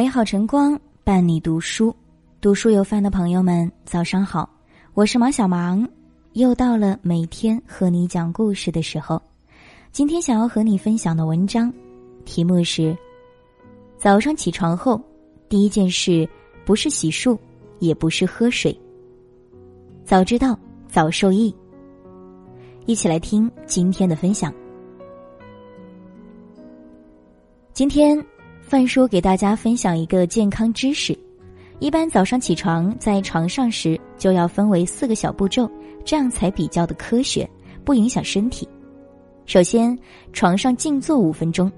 美好晨光伴你读书，读书有饭的朋友们，早上好，我是毛小芒，又到了每天和你讲故事的时候。今天想要和你分享的文章，题目是：早上起床后第一件事不是洗漱，也不是喝水。早知道早受益。一起来听今天的分享。今天。范叔给大家分享一个健康知识：一般早上起床在床上时，就要分为四个小步骤，这样才比较的科学，不影响身体。首先，床上静坐五分钟，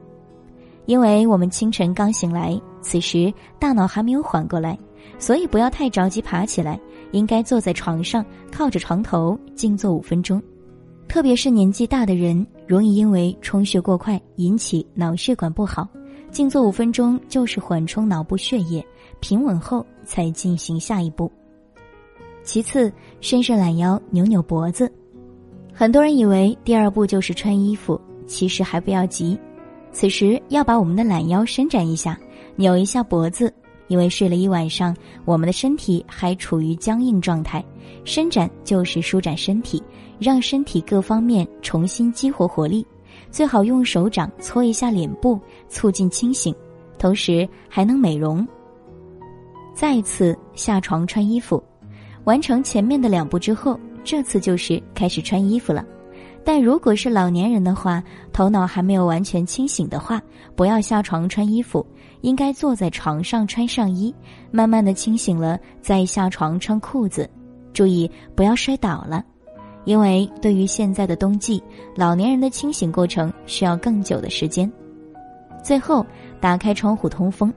因为我们清晨刚醒来，此时大脑还没有缓过来，所以不要太着急爬起来，应该坐在床上，靠着床头静坐五分钟。特别是年纪大的人，容易因为充血过快引起脑血管不好。静坐五分钟就是缓冲脑部血液，平稳后才进行下一步。其次，伸伸懒腰，扭扭脖子。很多人以为第二步就是穿衣服，其实还不要急。此时要把我们的懒腰伸展一下，扭一下脖子，因为睡了一晚上，我们的身体还处于僵硬状态。伸展就是舒展身体，让身体各方面重新激活活力。最好用手掌搓一下脸部，促进清醒，同时还能美容。再次下床穿衣服，完成前面的两步之后，这次就是开始穿衣服了。但如果是老年人的话，头脑还没有完全清醒的话，不要下床穿衣服，应该坐在床上穿上衣，慢慢的清醒了再下床穿裤子，注意不要摔倒了。因为对于现在的冬季，老年人的清醒过程需要更久的时间。最后，打开窗户通风。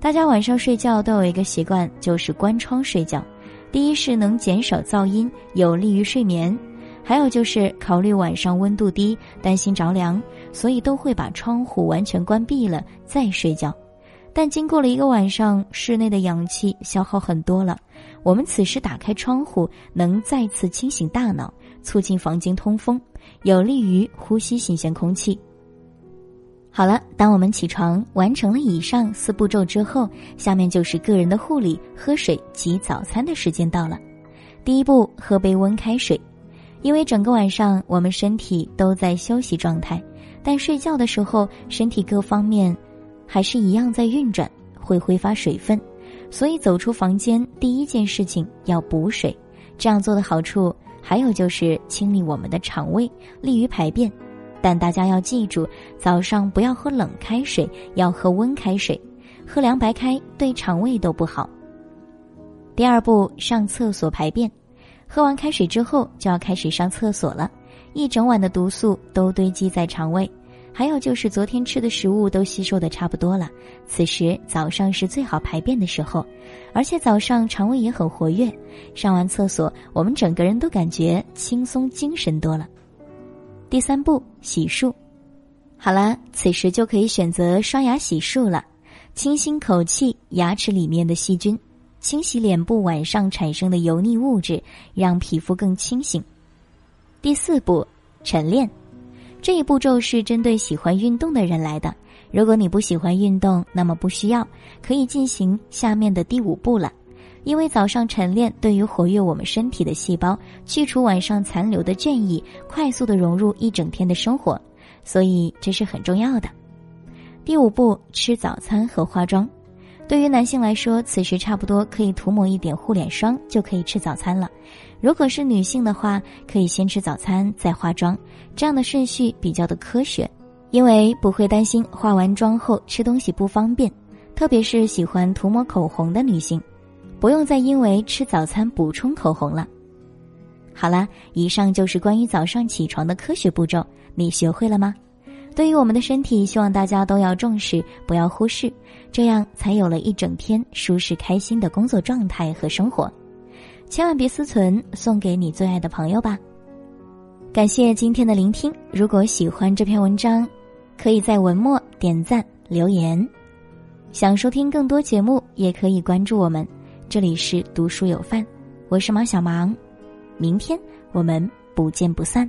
大家晚上睡觉都有一个习惯，就是关窗睡觉。第一是能减少噪音，有利于睡眠；还有就是考虑晚上温度低，担心着凉，所以都会把窗户完全关闭了再睡觉。但经过了一个晚上，室内的氧气消耗很多了。我们此时打开窗户，能再次清醒大脑，促进房间通风，有利于呼吸新鲜空气。好了，当我们起床完成了以上四步骤之后，下面就是个人的护理、喝水及早餐的时间到了。第一步，喝杯温开水，因为整个晚上我们身体都在休息状态，但睡觉的时候，身体各方面。还是一样在运转，会挥发水分，所以走出房间第一件事情要补水。这样做的好处还有就是清理我们的肠胃，利于排便。但大家要记住，早上不要喝冷开水，要喝温开水，喝凉白开对肠胃都不好。第二步，上厕所排便。喝完开水之后就要开始上厕所了，一整晚的毒素都堆积在肠胃。还有就是昨天吃的食物都吸收的差不多了，此时早上是最好排便的时候，而且早上肠胃也很活跃，上完厕所我们整个人都感觉轻松精神多了。第三步洗漱，好了，此时就可以选择刷牙洗漱了，清新口气，牙齿里面的细菌，清洗脸部晚上产生的油腻物质，让皮肤更清醒。第四步晨练。这一步骤是针对喜欢运动的人来的。如果你不喜欢运动，那么不需要，可以进行下面的第五步了。因为早上晨练对于活跃我们身体的细胞，去除晚上残留的倦意，快速的融入一整天的生活，所以这是很重要的。第五步，吃早餐和化妆。对于男性来说，此时差不多可以涂抹一点护脸霜，就可以吃早餐了。如果是女性的话，可以先吃早餐再化妆，这样的顺序比较的科学，因为不会担心化完妆后吃东西不方便。特别是喜欢涂抹口红的女性，不用再因为吃早餐补充口红了。好了，以上就是关于早上起床的科学步骤，你学会了吗？对于我们的身体，希望大家都要重视，不要忽视，这样才有了一整天舒适开心的工作状态和生活。千万别私存，送给你最爱的朋友吧。感谢今天的聆听。如果喜欢这篇文章，可以在文末点赞留言。想收听更多节目，也可以关注我们。这里是读书有范，我是马小芒。明天我们不见不散。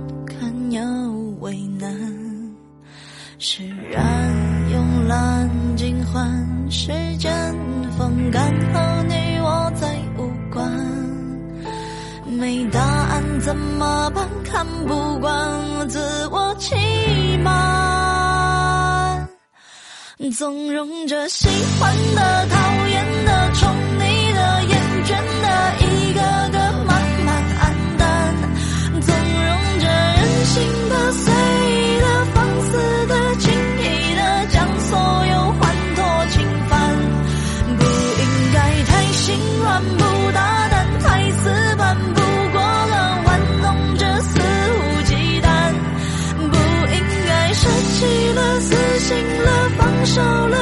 堪又为难，释然慵懒尽欢，时间风干和你我再无关。没答案怎么办？看不惯自我欺瞒，纵容着喜欢的、讨厌的、享受了。